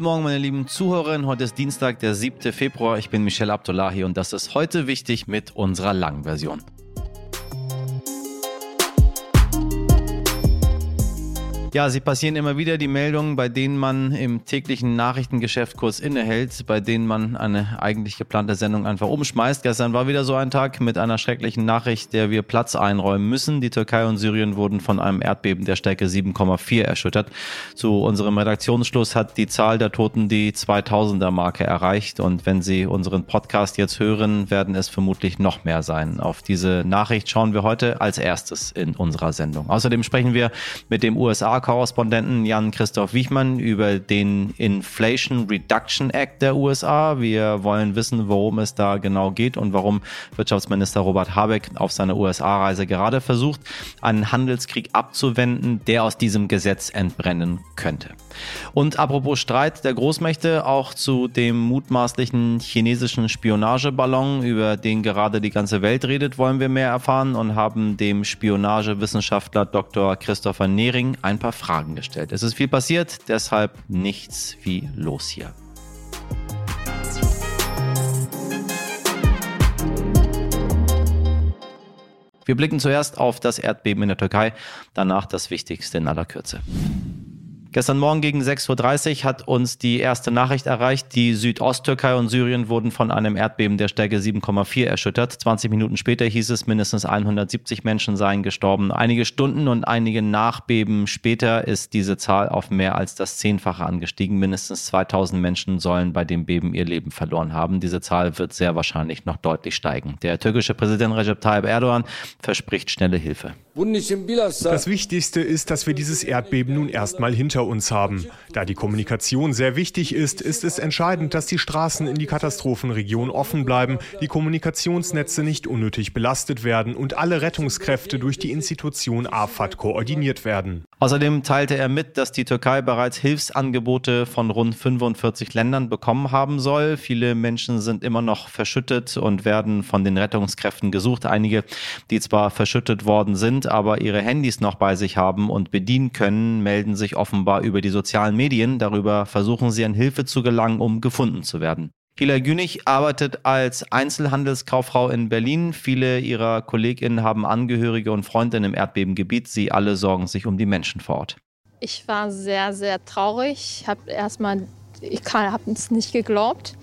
Guten Morgen, meine lieben Zuhörerinnen. Heute ist Dienstag, der 7. Februar. Ich bin Michelle Abdullahi und das ist heute wichtig mit unserer langen Version. Ja, sie passieren immer wieder die Meldungen, bei denen man im täglichen Nachrichtengeschäft kurz innehält, bei denen man eine eigentlich geplante Sendung einfach umschmeißt. Gestern war wieder so ein Tag mit einer schrecklichen Nachricht, der wir Platz einräumen müssen. Die Türkei und Syrien wurden von einem Erdbeben der Stärke 7,4 erschüttert. Zu unserem Redaktionsschluss hat die Zahl der Toten die 2000er Marke erreicht und wenn Sie unseren Podcast jetzt hören, werden es vermutlich noch mehr sein. Auf diese Nachricht schauen wir heute als erstes in unserer Sendung. Außerdem sprechen wir mit dem USA korrespondenten Jan-Christoph Wichmann über den Inflation Reduction Act der USA. Wir wollen wissen, worum es da genau geht und warum Wirtschaftsminister Robert Habeck auf seiner USA-Reise gerade versucht, einen Handelskrieg abzuwenden, der aus diesem Gesetz entbrennen könnte. Und apropos Streit der Großmächte, auch zu dem mutmaßlichen chinesischen Spionageballon, über den gerade die ganze Welt redet, wollen wir mehr erfahren und haben dem Spionagewissenschaftler Dr. Christopher Nehring ein paar Fragen gestellt. Es ist viel passiert, deshalb nichts wie los hier. Wir blicken zuerst auf das Erdbeben in der Türkei, danach das Wichtigste in aller Kürze. Gestern Morgen gegen 6.30 Uhr hat uns die erste Nachricht erreicht. Die Südosttürkei und Syrien wurden von einem Erdbeben der Stärke 7,4 erschüttert. 20 Minuten später hieß es, mindestens 170 Menschen seien gestorben. Einige Stunden und einige Nachbeben später ist diese Zahl auf mehr als das Zehnfache angestiegen. Mindestens 2000 Menschen sollen bei dem Beben ihr Leben verloren haben. Diese Zahl wird sehr wahrscheinlich noch deutlich steigen. Der türkische Präsident Recep Tayyip Erdogan verspricht schnelle Hilfe. Das Wichtigste ist, dass wir dieses Erdbeben nun erstmal hinter uns haben. Da die Kommunikation sehr wichtig ist, ist es entscheidend, dass die Straßen in die Katastrophenregion offen bleiben, die Kommunikationsnetze nicht unnötig belastet werden und alle Rettungskräfte durch die Institution AFAD koordiniert werden. Außerdem teilte er mit, dass die Türkei bereits Hilfsangebote von rund 45 Ländern bekommen haben soll. Viele Menschen sind immer noch verschüttet und werden von den Rettungskräften gesucht. Einige, die zwar verschüttet worden sind, aber ihre Handys noch bei sich haben und bedienen können, melden sich offenbar über die sozialen Medien. Darüber versuchen sie an Hilfe zu gelangen, um gefunden zu werden. Hila Günich arbeitet als Einzelhandelskauffrau in Berlin. Viele ihrer KollegInnen haben Angehörige und Freunde im Erdbebengebiet. Sie alle sorgen sich um die Menschen vor Ort. Ich war sehr, sehr traurig. Ich habe erstmal, ich habe es nicht geglaubt,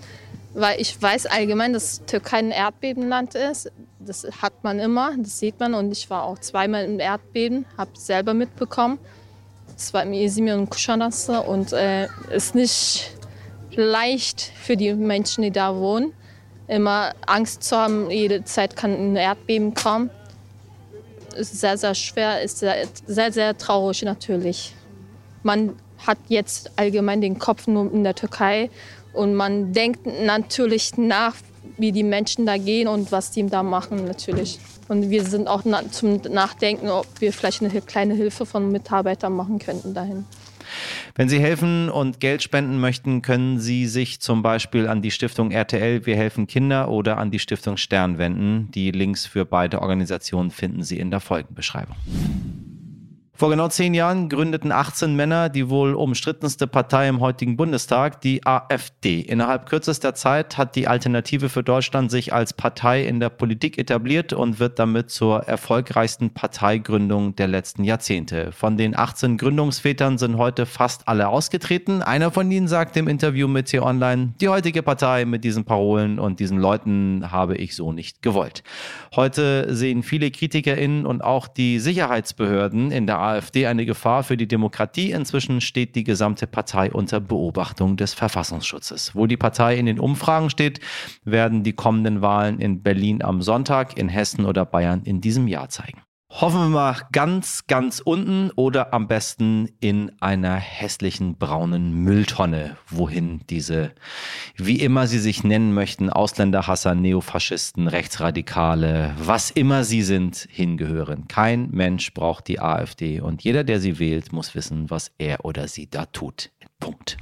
weil ich weiß allgemein, dass Türkei ein Erdbebenland ist. Das hat man immer, das sieht man. Und ich war auch zweimal im Erdbeben, habe selber mitbekommen. Es war im Izmir und Kuşadası und äh, ist nicht leicht für die Menschen, die da wohnen. Immer Angst zu haben, jede Zeit kann ein Erdbeben kommen. Ist sehr, sehr schwer, ist sehr, sehr, sehr traurig natürlich. Man hat jetzt allgemein den Kopf nur in der Türkei und man denkt natürlich nach, wie die Menschen da gehen und was die da machen natürlich. Und wir sind auch zum Nachdenken, ob wir vielleicht eine kleine Hilfe von Mitarbeitern machen könnten dahin. Wenn Sie helfen und Geld spenden möchten, können Sie sich zum Beispiel an die Stiftung RTL Wir helfen Kinder oder an die Stiftung Stern wenden. Die Links für beide Organisationen finden Sie in der Folgenbeschreibung. Vor genau zehn Jahren gründeten 18 Männer die wohl umstrittenste Partei im heutigen Bundestag, die AfD. Innerhalb kürzester Zeit hat die Alternative für Deutschland sich als Partei in der Politik etabliert und wird damit zur erfolgreichsten Parteigründung der letzten Jahrzehnte. Von den 18 Gründungsvätern sind heute fast alle ausgetreten. Einer von ihnen sagt im Interview mit T-Online, die heutige Partei mit diesen Parolen und diesen Leuten habe ich so nicht gewollt. Heute sehen viele KritikerInnen und auch die Sicherheitsbehörden in der AfD eine Gefahr für die Demokratie. Inzwischen steht die gesamte Partei unter Beobachtung des Verfassungsschutzes. Wo die Partei in den Umfragen steht, werden die kommenden Wahlen in Berlin am Sonntag, in Hessen oder Bayern in diesem Jahr zeigen. Hoffen wir mal ganz, ganz unten oder am besten in einer hässlichen braunen Mülltonne, wohin diese, wie immer sie sich nennen möchten, Ausländerhasser, Neofaschisten, Rechtsradikale, was immer sie sind, hingehören. Kein Mensch braucht die AfD und jeder, der sie wählt, muss wissen, was er oder sie da tut. Punkt.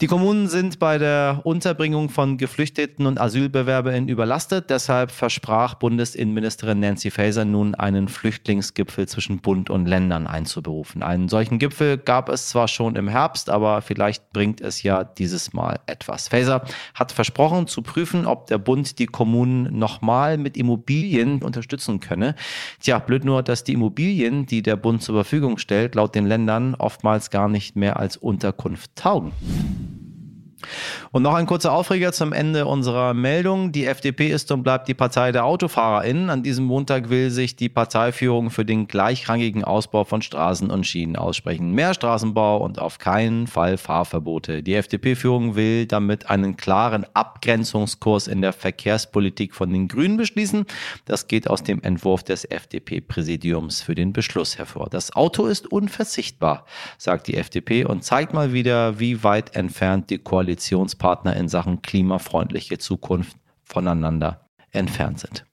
Die Kommunen sind bei der Unterbringung von Geflüchteten und Asylbewerberinnen überlastet. Deshalb versprach Bundesinnenministerin Nancy Faeser nun einen Flüchtlingsgipfel zwischen Bund und Ländern einzuberufen. Einen solchen Gipfel gab es zwar schon im Herbst, aber vielleicht bringt es ja dieses Mal etwas. Faeser hat versprochen zu prüfen, ob der Bund die Kommunen nochmal mit Immobilien unterstützen könne. Tja, blöd nur, dass die Immobilien, die der Bund zur Verfügung stellt, laut den Ländern oftmals gar nicht mehr als Unterkunft taugen. Und noch ein kurzer Aufreger zum Ende unserer Meldung. Die FDP ist und bleibt die Partei der AutofahrerInnen. An diesem Montag will sich die Parteiführung für den gleichrangigen Ausbau von Straßen und Schienen aussprechen. Mehr Straßenbau und auf keinen Fall Fahrverbote. Die FDP-Führung will damit einen klaren Abgrenzungskurs in der Verkehrspolitik von den Grünen beschließen. Das geht aus dem Entwurf des FDP-Präsidiums für den Beschluss hervor. Das Auto ist unverzichtbar, sagt die FDP und zeigt mal wieder, wie weit entfernt die Koalition Koalitionspartner in Sachen klimafreundliche Zukunft voneinander entfernt sind.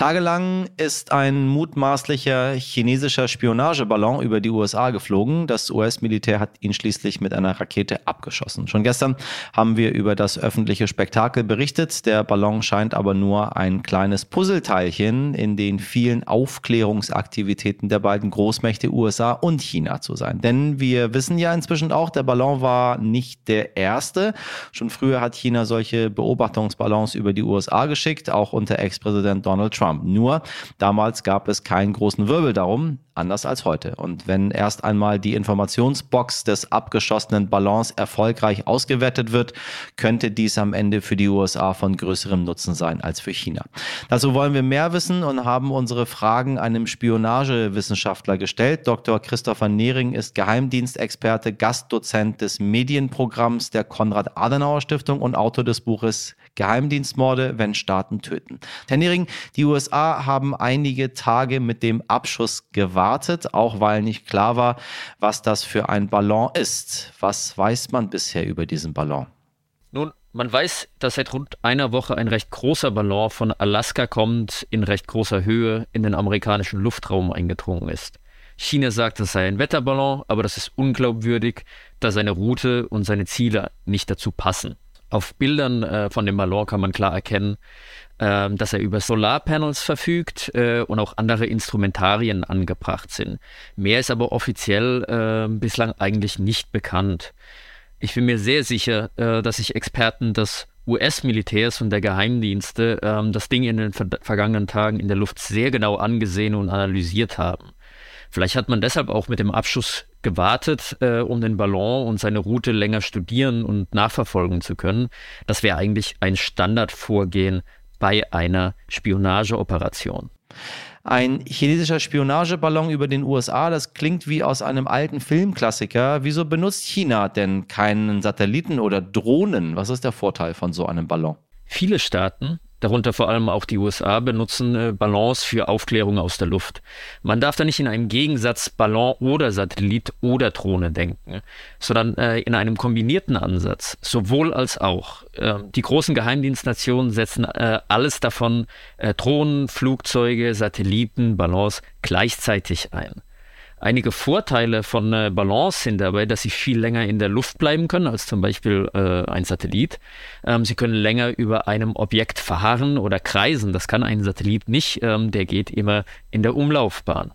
Tagelang ist ein mutmaßlicher chinesischer Spionageballon über die USA geflogen. Das US-Militär hat ihn schließlich mit einer Rakete abgeschossen. Schon gestern haben wir über das öffentliche Spektakel berichtet. Der Ballon scheint aber nur ein kleines Puzzleteilchen in den vielen Aufklärungsaktivitäten der beiden Großmächte USA und China zu sein. Denn wir wissen ja inzwischen auch, der Ballon war nicht der erste. Schon früher hat China solche Beobachtungsballons über die USA geschickt, auch unter Ex-Präsident Donald Trump. Trump. Nur damals gab es keinen großen Wirbel darum, anders als heute. Und wenn erst einmal die Informationsbox des abgeschossenen Ballons erfolgreich ausgewertet wird, könnte dies am Ende für die USA von größerem Nutzen sein als für China. Dazu wollen wir mehr wissen und haben unsere Fragen einem Spionagewissenschaftler gestellt. Dr. Christopher Nehring ist Geheimdienstexperte, Gastdozent des Medienprogramms der Konrad-Adenauer-Stiftung und Autor des Buches Geheimdienstmorde, wenn Staaten töten. Herr Nehring, die USA haben einige Tage mit dem Abschuss gewartet, auch weil nicht klar war, was das für ein Ballon ist. Was weiß man bisher über diesen Ballon? Nun, man weiß, dass seit rund einer Woche ein recht großer Ballon von Alaska kommt, in recht großer Höhe in den amerikanischen Luftraum eingedrungen ist. China sagt, es sei ein Wetterballon, aber das ist unglaubwürdig, da seine Route und seine Ziele nicht dazu passen. Auf Bildern äh, von dem Ballon kann man klar erkennen, äh, dass er über Solarpanels verfügt äh, und auch andere Instrumentarien angebracht sind. Mehr ist aber offiziell äh, bislang eigentlich nicht bekannt. Ich bin mir sehr sicher, äh, dass sich Experten des US-Militärs und der Geheimdienste ähm, das Ding in den ver vergangenen Tagen in der Luft sehr genau angesehen und analysiert haben. Vielleicht hat man deshalb auch mit dem Abschuss gewartet, äh, um den Ballon und seine Route länger studieren und nachverfolgen zu können. Das wäre eigentlich ein Standardvorgehen bei einer Spionageoperation. Ein chinesischer Spionageballon über den USA, das klingt wie aus einem alten Filmklassiker. Wieso benutzt China denn keinen Satelliten oder Drohnen? Was ist der Vorteil von so einem Ballon? Viele Staaten darunter vor allem auch die USA, benutzen äh, Ballons für Aufklärung aus der Luft. Man darf da nicht in einem Gegensatz Ballon oder Satellit oder Drohne denken, sondern äh, in einem kombinierten Ansatz, sowohl als auch. Äh, die großen Geheimdienstnationen setzen äh, alles davon, Drohnen, Flugzeuge, Satelliten, Ballons gleichzeitig ein. Einige Vorteile von äh, Balance sind dabei, dass sie viel länger in der Luft bleiben können als zum Beispiel äh, ein Satellit. Ähm, sie können länger über einem Objekt verharren oder kreisen. Das kann ein Satellit nicht. Ähm, der geht immer in der Umlaufbahn.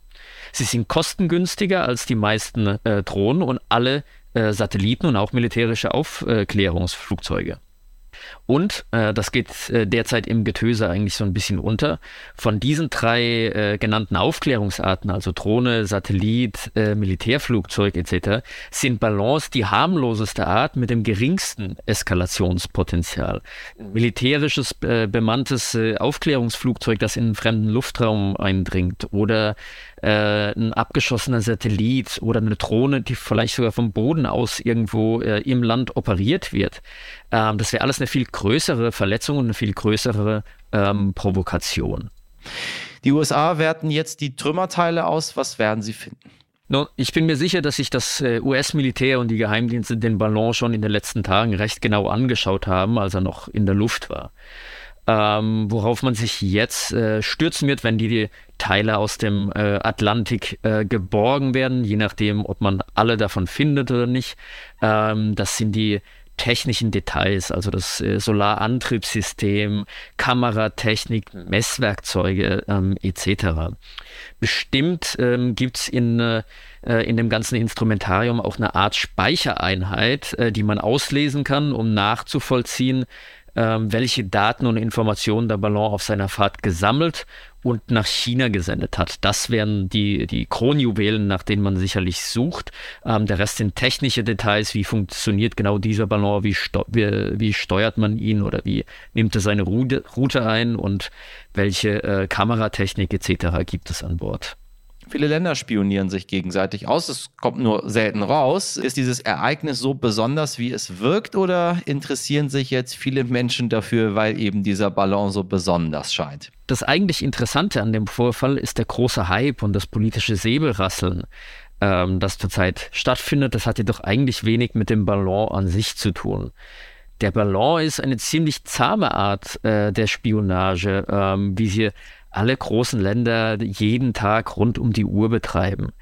Sie sind kostengünstiger als die meisten äh, Drohnen und alle äh, Satelliten und auch militärische Aufklärungsflugzeuge. Und, äh, das geht äh, derzeit im Getöse eigentlich so ein bisschen unter, von diesen drei äh, genannten Aufklärungsarten, also Drohne, Satellit, äh, Militärflugzeug etc., sind Ballons die harmloseste Art mit dem geringsten Eskalationspotenzial. Militärisches äh, bemanntes äh, Aufklärungsflugzeug, das in einen fremden Luftraum eindringt oder äh, ein abgeschossener Satellit oder eine Drohne, die vielleicht sogar vom Boden aus irgendwo äh, im Land operiert wird. Ähm, das wäre alles eine viel größere Verletzung und eine viel größere ähm, Provokation. Die USA werten jetzt die Trümmerteile aus. Was werden sie finden? Nun, ich bin mir sicher, dass sich das äh, US-Militär und die Geheimdienste den Ballon schon in den letzten Tagen recht genau angeschaut haben, als er noch in der Luft war. Ähm, worauf man sich jetzt äh, stürzen wird, wenn die, Teile aus dem äh, Atlantik äh, geborgen werden, je nachdem, ob man alle davon findet oder nicht. Ähm, das sind die technischen Details, also das äh, Solarantriebssystem, Kameratechnik, Messwerkzeuge ähm, etc. Bestimmt ähm, gibt es in, äh, in dem ganzen Instrumentarium auch eine Art Speichereinheit, äh, die man auslesen kann, um nachzuvollziehen, ähm, welche Daten und Informationen der Ballon auf seiner Fahrt gesammelt und nach China gesendet hat. Das wären die, die Kronjuwelen, nach denen man sicherlich sucht. Ähm, der Rest sind technische Details. Wie funktioniert genau dieser Ballon? Wie, wie, wie steuert man ihn oder wie nimmt er seine Route, Route ein und welche äh, Kameratechnik etc. gibt es an Bord? Viele Länder spionieren sich gegenseitig aus. Es kommt nur selten raus. Ist dieses Ereignis so besonders, wie es wirkt, oder interessieren sich jetzt viele Menschen dafür, weil eben dieser Ballon so besonders scheint? Das eigentlich Interessante an dem Vorfall ist der große Hype und das politische Säbelrasseln, ähm, das zurzeit stattfindet. Das hat jedoch eigentlich wenig mit dem Ballon an sich zu tun. Der Ballon ist eine ziemlich zahme Art äh, der Spionage, ähm, wie sie alle großen Länder jeden Tag rund um die Uhr betreiben.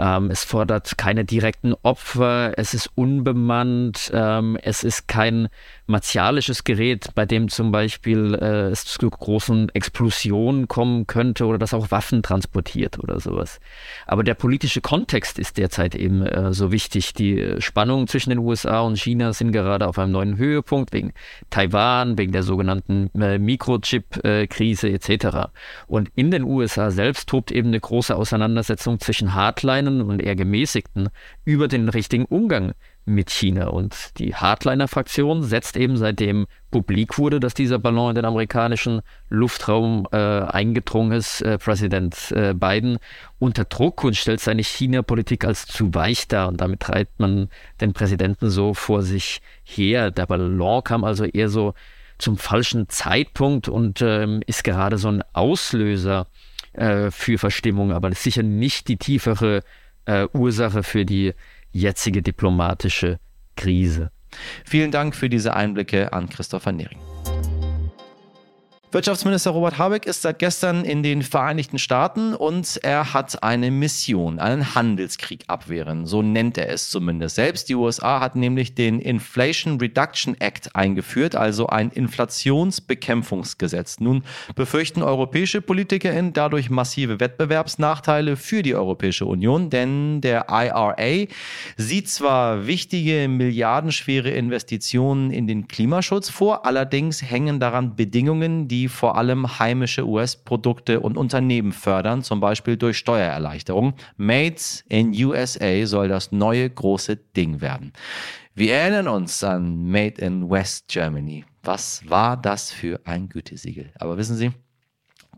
Ähm, es fordert keine direkten Opfer, es ist unbemannt, ähm, es ist kein martialisches Gerät, bei dem zum Beispiel äh, es zu großen Explosionen kommen könnte oder das auch Waffen transportiert oder sowas. Aber der politische Kontext ist derzeit eben äh, so wichtig. Die Spannungen zwischen den USA und China sind gerade auf einem neuen Höhepunkt wegen Taiwan, wegen der sogenannten äh, Mikrochip-Krise etc. Und in den USA selbst tobt eben eine große Auseinandersetzung zwischen Hardlinern und eher gemäßigten über den richtigen Umgang mit China. Und die Hardliner-Fraktion setzt eben seitdem publik wurde, dass dieser Ballon in den amerikanischen Luftraum äh, eingedrungen ist, äh, Präsident äh, Biden unter Druck und stellt seine China-Politik als zu weich dar. Und damit treibt man den Präsidenten so vor sich her. Der Ballon kam also eher so zum falschen Zeitpunkt und ähm, ist gerade so ein Auslöser äh, für Verstimmung, aber sicher nicht die tiefere äh, Ursache für die jetzige diplomatische Krise. Vielen Dank für diese Einblicke an Christopher Nering. Wirtschaftsminister Robert Habeck ist seit gestern in den Vereinigten Staaten und er hat eine Mission, einen Handelskrieg abwehren. So nennt er es zumindest selbst. Die USA hat nämlich den Inflation Reduction Act eingeführt, also ein Inflationsbekämpfungsgesetz. Nun befürchten europäische PolitikerInnen dadurch massive Wettbewerbsnachteile für die Europäische Union, denn der IRA sieht zwar wichtige milliardenschwere Investitionen in den Klimaschutz vor, allerdings hängen daran Bedingungen, die die vor allem heimische US-Produkte und Unternehmen fördern, zum Beispiel durch Steuererleichterung. Made in USA soll das neue große Ding werden. Wir erinnern uns an Made in West Germany. Was war das für ein Gütesiegel? Aber wissen Sie,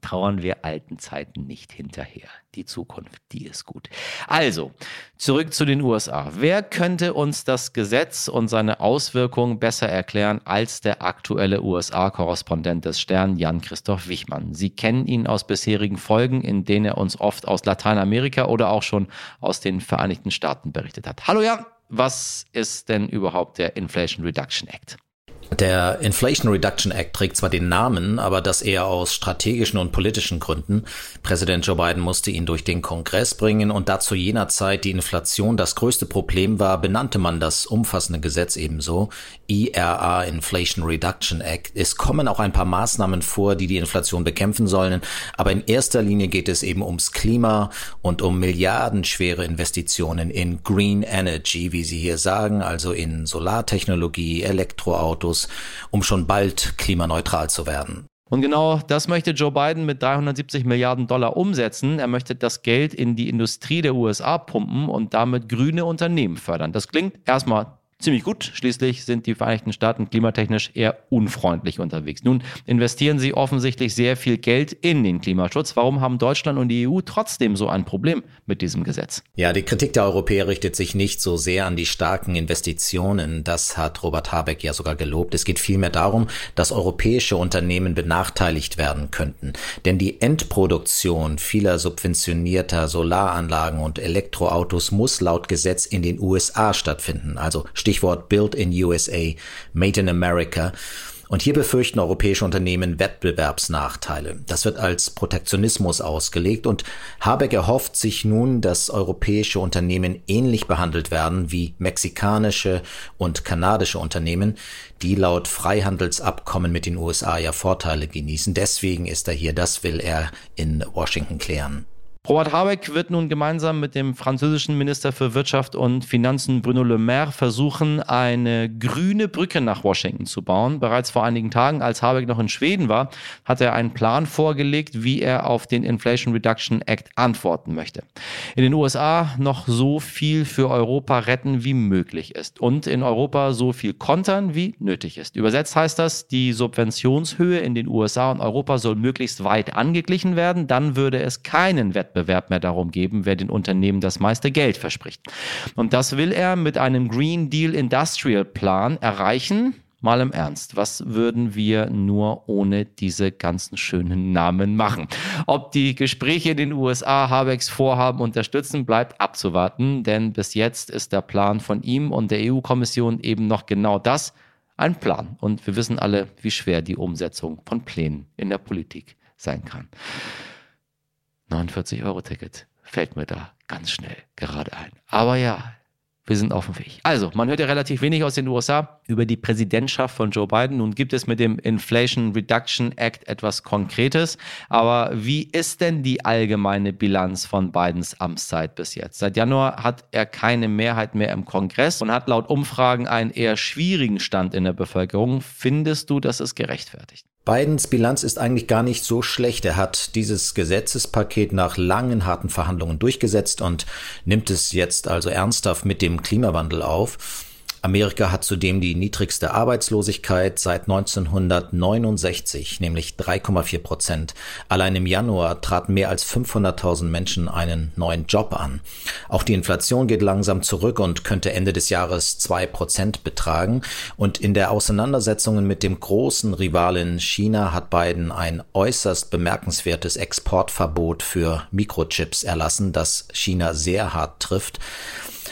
trauern wir alten Zeiten nicht hinterher. Die Zukunft, die ist gut. Also, zurück zu den USA. Wer könnte uns das Gesetz und seine Auswirkungen besser erklären als der aktuelle USA-Korrespondent des Stern, Jan-Christoph Wichmann? Sie kennen ihn aus bisherigen Folgen, in denen er uns oft aus Lateinamerika oder auch schon aus den Vereinigten Staaten berichtet hat. Hallo Jan, was ist denn überhaupt der Inflation Reduction Act? Der Inflation Reduction Act trägt zwar den Namen, aber das eher aus strategischen und politischen Gründen. Präsident Joe Biden musste ihn durch den Kongress bringen und da zu jener Zeit die Inflation das größte Problem war, benannte man das umfassende Gesetz ebenso. IRA Inflation Reduction Act. Es kommen auch ein paar Maßnahmen vor, die die Inflation bekämpfen sollen, aber in erster Linie geht es eben ums Klima und um milliardenschwere Investitionen in Green Energy, wie Sie hier sagen, also in Solartechnologie, Elektroautos, um schon bald klimaneutral zu werden. Und genau das möchte Joe Biden mit 370 Milliarden Dollar umsetzen. Er möchte das Geld in die Industrie der USA pumpen und damit grüne Unternehmen fördern. Das klingt erstmal ziemlich gut. Schließlich sind die Vereinigten Staaten klimatechnisch eher unfreundlich unterwegs. Nun investieren sie offensichtlich sehr viel Geld in den Klimaschutz. Warum haben Deutschland und die EU trotzdem so ein Problem mit diesem Gesetz? Ja, die Kritik der Europäer richtet sich nicht so sehr an die starken Investitionen. Das hat Robert Habeck ja sogar gelobt. Es geht vielmehr darum, dass europäische Unternehmen benachteiligt werden könnten. Denn die Endproduktion vieler subventionierter Solaranlagen und Elektroautos muss laut Gesetz in den USA stattfinden. Also Stichwort Built in USA, Made in America. Und hier befürchten europäische Unternehmen Wettbewerbsnachteile. Das wird als Protektionismus ausgelegt und Habeck erhofft sich nun, dass europäische Unternehmen ähnlich behandelt werden wie mexikanische und kanadische Unternehmen, die laut Freihandelsabkommen mit den USA ja Vorteile genießen. Deswegen ist er hier, das will er in Washington klären. Robert Habeck wird nun gemeinsam mit dem französischen Minister für Wirtschaft und Finanzen Bruno Le Maire versuchen, eine grüne Brücke nach Washington zu bauen. Bereits vor einigen Tagen, als Habeck noch in Schweden war, hat er einen Plan vorgelegt, wie er auf den Inflation Reduction Act antworten möchte. In den USA noch so viel für Europa retten, wie möglich ist und in Europa so viel kontern, wie nötig ist. Übersetzt heißt das, die Subventionshöhe in den USA und Europa soll möglichst weit angeglichen werden, dann würde es keinen Wettbewerb Wettbewerb mehr darum geben, wer den Unternehmen das meiste Geld verspricht. Und das will er mit einem Green Deal Industrial Plan erreichen. Mal im Ernst, was würden wir nur ohne diese ganzen schönen Namen machen? Ob die Gespräche in den USA Habecks Vorhaben unterstützen, bleibt abzuwarten, denn bis jetzt ist der Plan von ihm und der EU-Kommission eben noch genau das, ein Plan. Und wir wissen alle, wie schwer die Umsetzung von Plänen in der Politik sein kann. 49-Euro-Ticket fällt mir da ganz schnell gerade ein. Aber ja, wir sind auf dem Weg. Also, man hört ja relativ wenig aus den USA über die Präsidentschaft von Joe Biden. Nun gibt es mit dem Inflation Reduction Act etwas Konkretes. Aber wie ist denn die allgemeine Bilanz von Bidens Amtszeit bis jetzt? Seit Januar hat er keine Mehrheit mehr im Kongress und hat laut Umfragen einen eher schwierigen Stand in der Bevölkerung. Findest du, das ist gerechtfertigt? Bidens Bilanz ist eigentlich gar nicht so schlecht. Er hat dieses Gesetzespaket nach langen, harten Verhandlungen durchgesetzt und nimmt es jetzt also ernsthaft mit dem Klimawandel auf. Amerika hat zudem die niedrigste Arbeitslosigkeit seit 1969, nämlich 3,4 Prozent. Allein im Januar traten mehr als 500.000 Menschen einen neuen Job an. Auch die Inflation geht langsam zurück und könnte Ende des Jahres zwei Prozent betragen. Und in der Auseinandersetzungen mit dem großen Rivalen China hat Biden ein äußerst bemerkenswertes Exportverbot für Mikrochips erlassen, das China sehr hart trifft.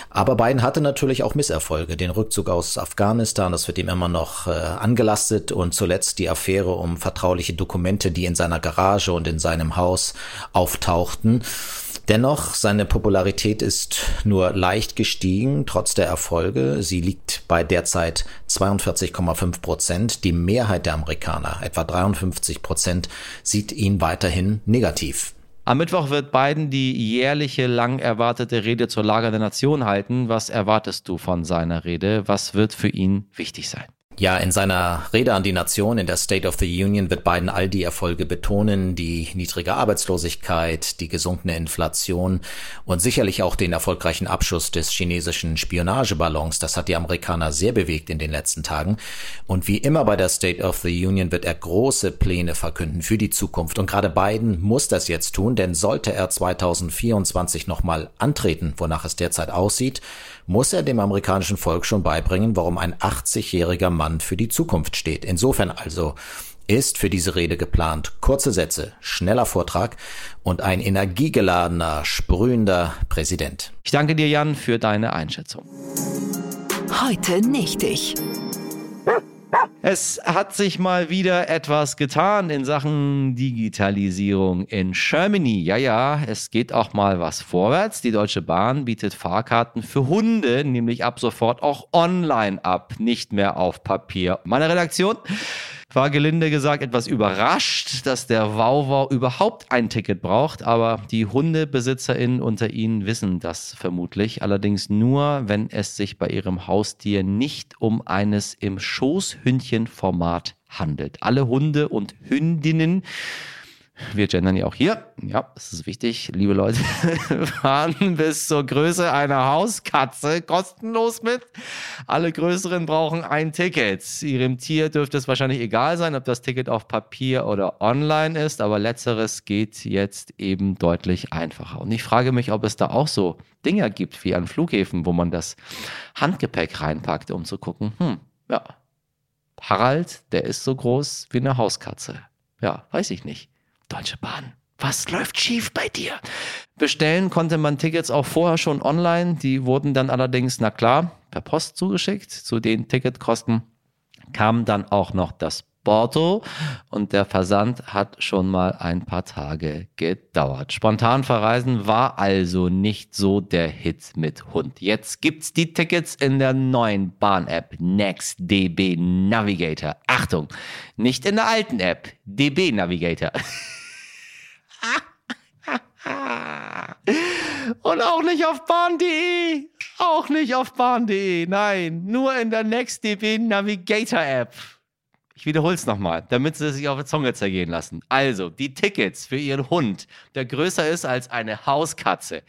Aber Biden hatte natürlich auch Misserfolge. Den Rückzug aus Afghanistan, das wird ihm immer noch äh, angelastet und zuletzt die Affäre um vertrauliche Dokumente, die in seiner Garage und in seinem Haus auftauchten. Dennoch, seine Popularität ist nur leicht gestiegen, trotz der Erfolge. Sie liegt bei derzeit 42,5 Prozent. Die Mehrheit der Amerikaner, etwa 53 Prozent, sieht ihn weiterhin negativ. Am Mittwoch wird Biden die jährliche lang erwartete Rede zur Lage der Nation halten. Was erwartest du von seiner Rede? Was wird für ihn wichtig sein? Ja, in seiner Rede an die Nation in der State of the Union wird Biden all die Erfolge betonen, die niedrige Arbeitslosigkeit, die gesunkene Inflation und sicherlich auch den erfolgreichen Abschuss des chinesischen Spionageballons. Das hat die Amerikaner sehr bewegt in den letzten Tagen. Und wie immer bei der State of the Union wird er große Pläne verkünden für die Zukunft. Und gerade Biden muss das jetzt tun, denn sollte er 2024 nochmal antreten, wonach es derzeit aussieht, muss er dem amerikanischen Volk schon beibringen, warum ein 80-jähriger Mann für die Zukunft steht. Insofern also ist für diese Rede geplant kurze Sätze, schneller Vortrag und ein energiegeladener, sprühender Präsident. Ich danke dir, Jan, für deine Einschätzung. Heute nicht ich. Es hat sich mal wieder etwas getan in Sachen Digitalisierung in Germany. Ja, ja, es geht auch mal was vorwärts. Die Deutsche Bahn bietet Fahrkarten für Hunde, nämlich ab sofort auch online ab, nicht mehr auf Papier. Meine Redaktion war gelinde gesagt etwas überrascht, dass der Wauwau überhaupt ein Ticket braucht, aber die HundebesitzerInnen unter Ihnen wissen das vermutlich, allerdings nur, wenn es sich bei Ihrem Haustier nicht um eines im Schoßhündchen-Format handelt. Alle Hunde und Hündinnen wir gendern ja auch hier. Ja, das ist wichtig. Liebe Leute, fahren bis zur Größe einer Hauskatze kostenlos mit. Alle größeren brauchen ein Ticket. Ihrem Tier dürfte es wahrscheinlich egal sein, ob das Ticket auf Papier oder online ist, aber letzteres geht jetzt eben deutlich einfacher. Und ich frage mich, ob es da auch so Dinger gibt wie an Flughäfen, wo man das Handgepäck reinpackt, um zu gucken, hm, ja, Harald, der ist so groß wie eine Hauskatze. Ja, weiß ich nicht. Deutsche Bahn. Was läuft schief bei dir? Bestellen konnte man Tickets auch vorher schon online. Die wurden dann allerdings, na klar, per Post zugeschickt. Zu den Ticketkosten kam dann auch noch das Porto und der Versand hat schon mal ein paar Tage gedauert. Spontan verreisen war also nicht so der Hit mit Hund. Jetzt gibt's die Tickets in der neuen Bahn-App NextDB Navigator. Achtung, nicht in der alten App DB Navigator. Und auch nicht auf bahn.de. Auch nicht auf bahn.de. Nein, nur in der NextDB Navigator App. Ich wiederhole es nochmal, damit Sie sich auf die Zunge zergehen lassen. Also, die Tickets für Ihren Hund, der größer ist als eine Hauskatze,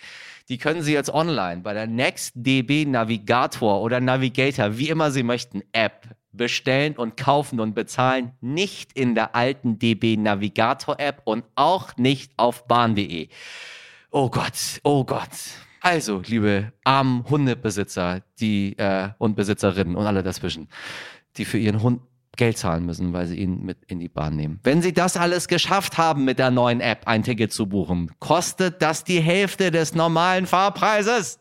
die können Sie jetzt online bei der NextDB Navigator oder Navigator, wie immer Sie möchten, App bestellen und kaufen und bezahlen. Nicht in der alten DB Navigator App und auch nicht auf bahn.de. Oh Gott, oh Gott. Also, liebe armen Hundebesitzer die, äh, und Besitzerinnen und alle dazwischen, die für ihren Hund Geld zahlen müssen, weil sie ihn mit in die Bahn nehmen. Wenn sie das alles geschafft haben, mit der neuen App ein Ticket zu buchen, kostet das die Hälfte des normalen Fahrpreises.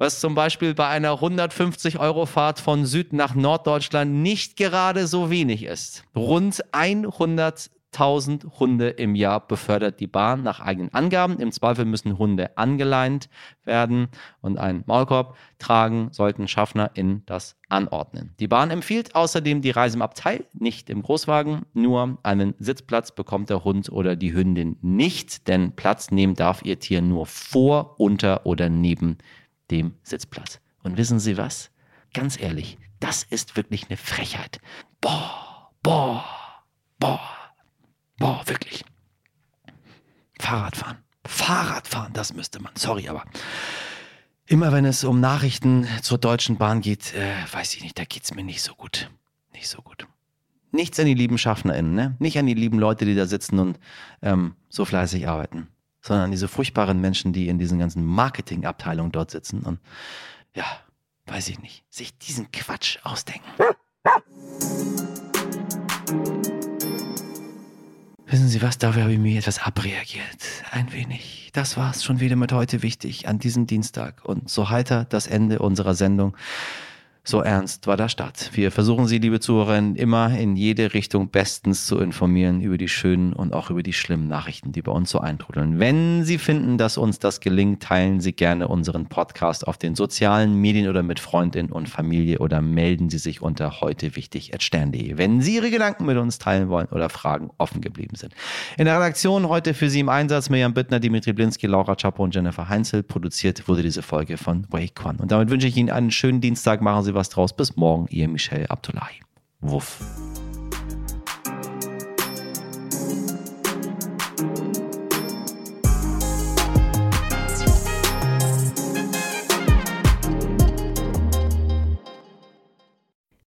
Was zum Beispiel bei einer 150 Euro Fahrt von Süd nach Norddeutschland nicht gerade so wenig ist. Rund 100 1000 Hunde im Jahr befördert die Bahn nach eigenen Angaben. Im Zweifel müssen Hunde angeleint werden und einen Maulkorb tragen, sollten Schaffner in das anordnen. Die Bahn empfiehlt außerdem die Reise im Abteil, nicht im Großwagen. Nur einen Sitzplatz bekommt der Hund oder die Hündin nicht, denn Platz nehmen darf ihr Tier nur vor, unter oder neben dem Sitzplatz. Und wissen Sie was? Ganz ehrlich, das ist wirklich eine Frechheit. Boah, boah, boah. Boah, wirklich. Fahrradfahren. Fahrradfahren, das müsste man. Sorry, aber immer wenn es um Nachrichten zur Deutschen Bahn geht, äh, weiß ich nicht, da geht es mir nicht so gut. Nicht so gut. Nichts an die lieben SchaffnerInnen, ne? Nicht an die lieben Leute, die da sitzen und ähm, so fleißig arbeiten, sondern an diese furchtbaren Menschen, die in diesen ganzen Marketingabteilungen dort sitzen und ja, weiß ich nicht, sich diesen Quatsch ausdenken. Wissen Sie was, dafür habe ich mir etwas abreagiert. Ein wenig. Das war's schon wieder mit heute wichtig an diesem Dienstag. Und so heiter das Ende unserer Sendung. So ernst war der Start. Wir versuchen Sie, liebe Zuhörerinnen, immer in jede Richtung bestens zu informieren über die schönen und auch über die schlimmen Nachrichten, die bei uns so eintrudeln. Wenn Sie finden, dass uns das gelingt, teilen Sie gerne unseren Podcast auf den sozialen Medien oder mit Freundin und Familie oder melden Sie sich unter heute wichtig wenn Sie Ihre Gedanken mit uns teilen wollen oder Fragen offen geblieben sind. In der Redaktion heute für Sie im Einsatz Mirjam Bittner, Dimitri Blinski, Laura Chapo und Jennifer Heinzel. Produziert wurde diese Folge von Wake One. Und damit wünsche ich Ihnen einen schönen Dienstag. Machen Sie Sie was draus. Bis morgen, Ihr Michel Abdullahi. Wuff.